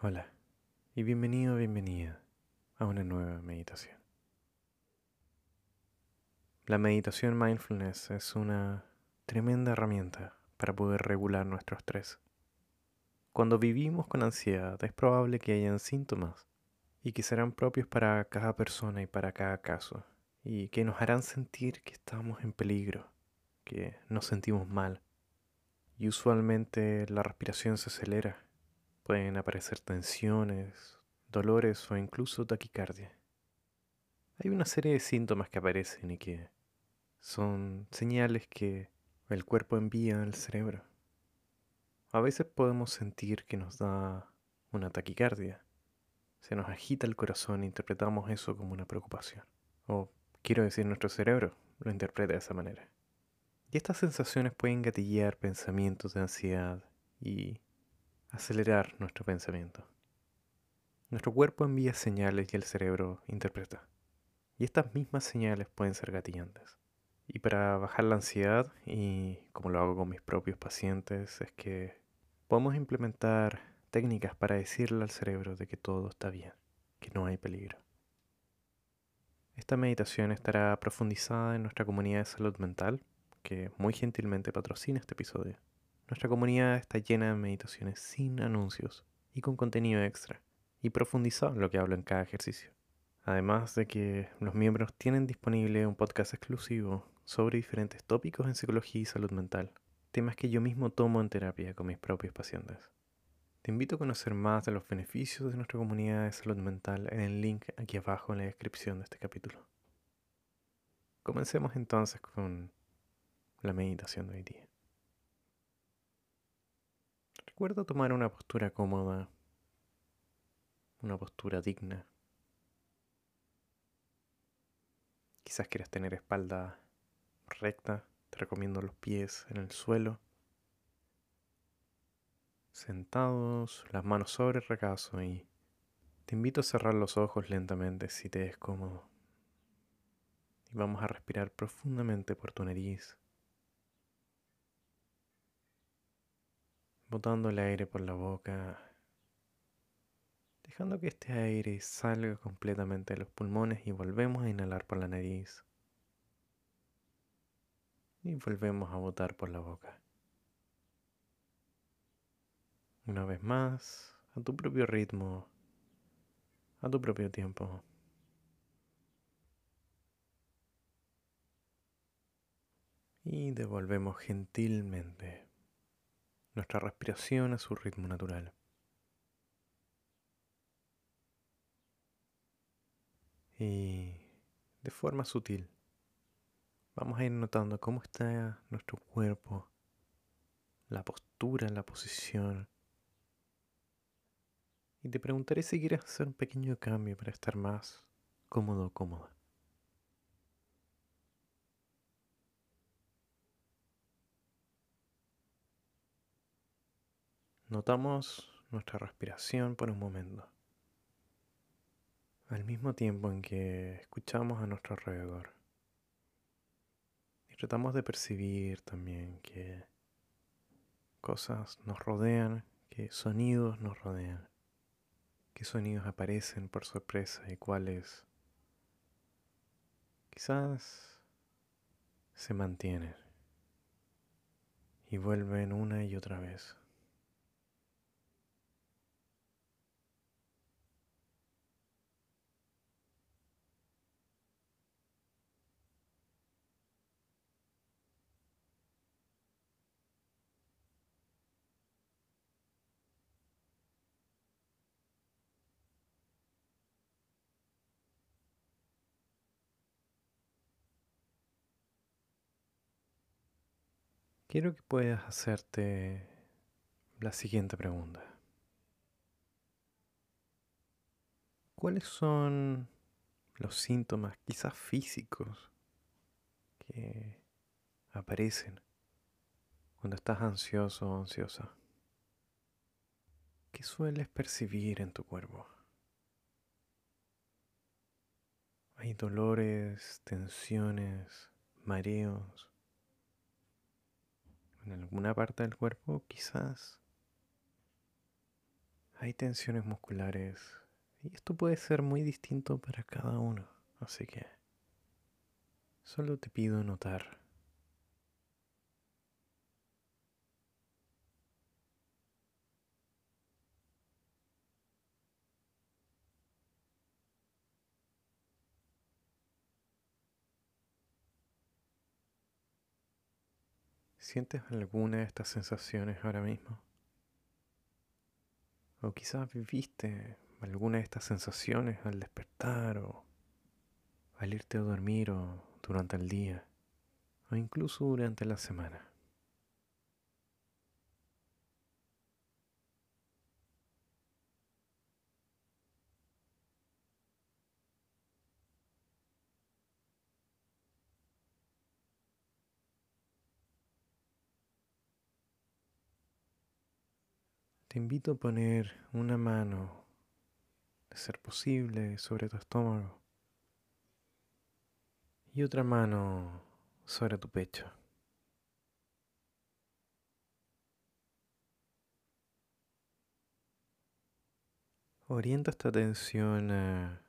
Hola y bienvenido, bienvenida a una nueva meditación. La meditación mindfulness es una tremenda herramienta para poder regular nuestro estrés. Cuando vivimos con ansiedad es probable que hayan síntomas y que serán propios para cada persona y para cada caso y que nos harán sentir que estamos en peligro, que nos sentimos mal. Y usualmente la respiración se acelera Pueden aparecer tensiones, dolores o incluso taquicardia. Hay una serie de síntomas que aparecen y que son señales que el cuerpo envía al cerebro. A veces podemos sentir que nos da una taquicardia. Se nos agita el corazón e interpretamos eso como una preocupación. O quiero decir, nuestro cerebro lo interpreta de esa manera. Y estas sensaciones pueden gatillar pensamientos de ansiedad y acelerar nuestro pensamiento. Nuestro cuerpo envía señales y el cerebro interpreta. Y estas mismas señales pueden ser gatillantes. Y para bajar la ansiedad, y como lo hago con mis propios pacientes, es que podemos implementar técnicas para decirle al cerebro de que todo está bien, que no hay peligro. Esta meditación estará profundizada en nuestra comunidad de salud mental, que muy gentilmente patrocina este episodio. Nuestra comunidad está llena de meditaciones sin anuncios y con contenido extra y profundizado en lo que hablo en cada ejercicio. Además de que los miembros tienen disponible un podcast exclusivo sobre diferentes tópicos en psicología y salud mental, temas que yo mismo tomo en terapia con mis propios pacientes. Te invito a conocer más de los beneficios de nuestra comunidad de salud mental en el link aquí abajo en la descripción de este capítulo. Comencemos entonces con la meditación de hoy día. Recuerda tomar una postura cómoda, una postura digna. Quizás quieras tener espalda recta, te recomiendo los pies en el suelo, sentados, las manos sobre el regazo y te invito a cerrar los ojos lentamente si te es cómodo. Y vamos a respirar profundamente por tu nariz. Botando el aire por la boca, dejando que este aire salga completamente de los pulmones y volvemos a inhalar por la nariz. Y volvemos a botar por la boca. Una vez más, a tu propio ritmo, a tu propio tiempo. Y devolvemos gentilmente nuestra respiración a su ritmo natural. Y de forma sutil vamos a ir notando cómo está nuestro cuerpo, la postura, la posición. Y te preguntaré si quieres hacer un pequeño cambio para estar más cómodo o cómoda. Notamos nuestra respiración por un momento, al mismo tiempo en que escuchamos a nuestro alrededor. Y tratamos de percibir también que cosas nos rodean, que sonidos nos rodean, qué sonidos aparecen por sorpresa y cuáles quizás se mantienen y vuelven una y otra vez. Quiero que puedas hacerte la siguiente pregunta. ¿Cuáles son los síntomas, quizás físicos, que aparecen cuando estás ansioso o ansiosa? ¿Qué sueles percibir en tu cuerpo? ¿Hay dolores, tensiones, mareos? En alguna parte del cuerpo, quizás hay tensiones musculares. Y esto puede ser muy distinto para cada uno, así que solo te pido notar ¿Sientes alguna de estas sensaciones ahora mismo? O quizás viviste alguna de estas sensaciones al despertar o al irte a dormir o durante el día o incluso durante la semana. Te invito a poner una mano, de ser posible, sobre tu estómago y otra mano sobre tu pecho. Orienta esta atención a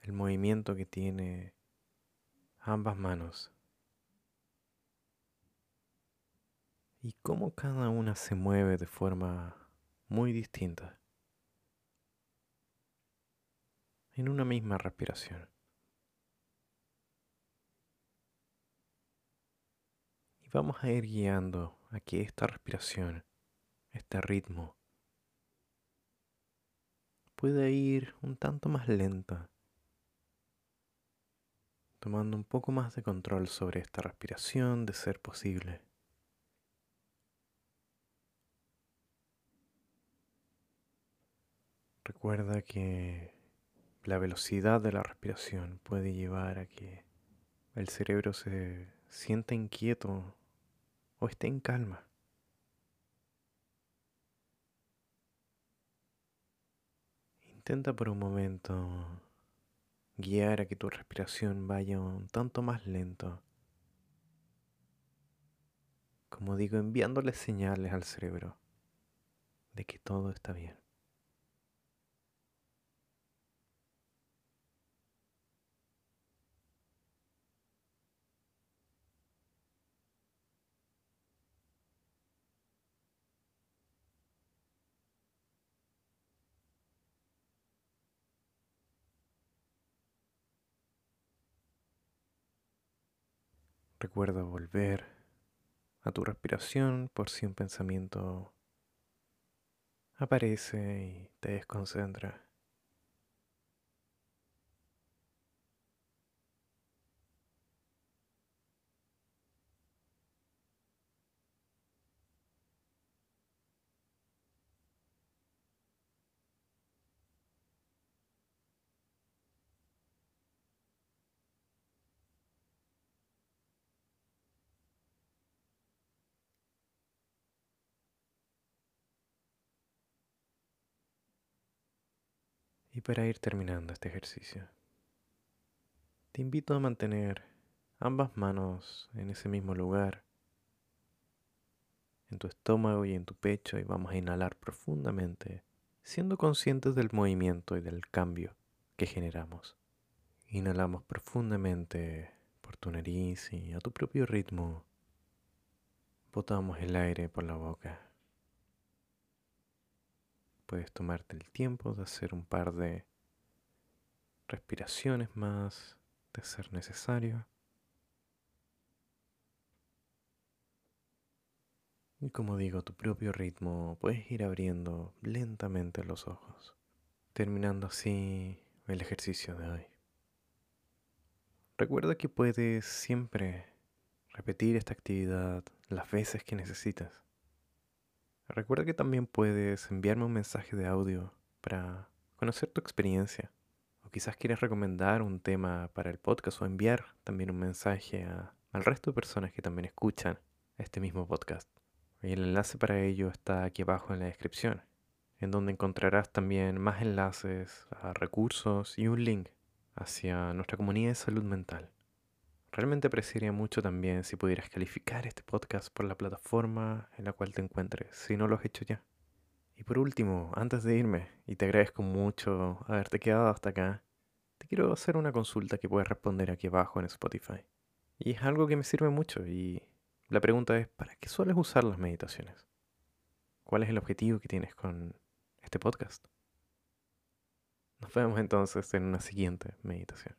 el movimiento que tiene ambas manos y cómo cada una se mueve de forma muy distinta en una misma respiración. Y vamos a ir guiando a que esta respiración, este ritmo, pueda ir un tanto más lenta, tomando un poco más de control sobre esta respiración de ser posible. Recuerda que la velocidad de la respiración puede llevar a que el cerebro se sienta inquieto o esté en calma. Intenta por un momento guiar a que tu respiración vaya un tanto más lento. Como digo, enviándole señales al cerebro de que todo está bien. Recuerda volver a tu respiración por si un pensamiento aparece y te desconcentra. Y para ir terminando este ejercicio, te invito a mantener ambas manos en ese mismo lugar, en tu estómago y en tu pecho, y vamos a inhalar profundamente, siendo conscientes del movimiento y del cambio que generamos. Inhalamos profundamente por tu nariz y a tu propio ritmo. Botamos el aire por la boca. Puedes tomarte el tiempo de hacer un par de respiraciones más de ser necesario. Y como digo, tu propio ritmo, puedes ir abriendo lentamente los ojos, terminando así el ejercicio de hoy. Recuerda que puedes siempre repetir esta actividad las veces que necesitas. Recuerda que también puedes enviarme un mensaje de audio para conocer tu experiencia. O quizás quieres recomendar un tema para el podcast o enviar también un mensaje al resto de personas que también escuchan este mismo podcast. Y el enlace para ello está aquí abajo en la descripción, en donde encontrarás también más enlaces a recursos y un link hacia nuestra comunidad de salud mental. Realmente apreciaría mucho también si pudieras calificar este podcast por la plataforma en la cual te encuentres, si no lo has hecho ya. Y por último, antes de irme, y te agradezco mucho haberte quedado hasta acá, te quiero hacer una consulta que puedes responder aquí abajo en Spotify. Y es algo que me sirve mucho y la pregunta es, ¿para qué sueles usar las meditaciones? ¿Cuál es el objetivo que tienes con este podcast? Nos vemos entonces en una siguiente meditación.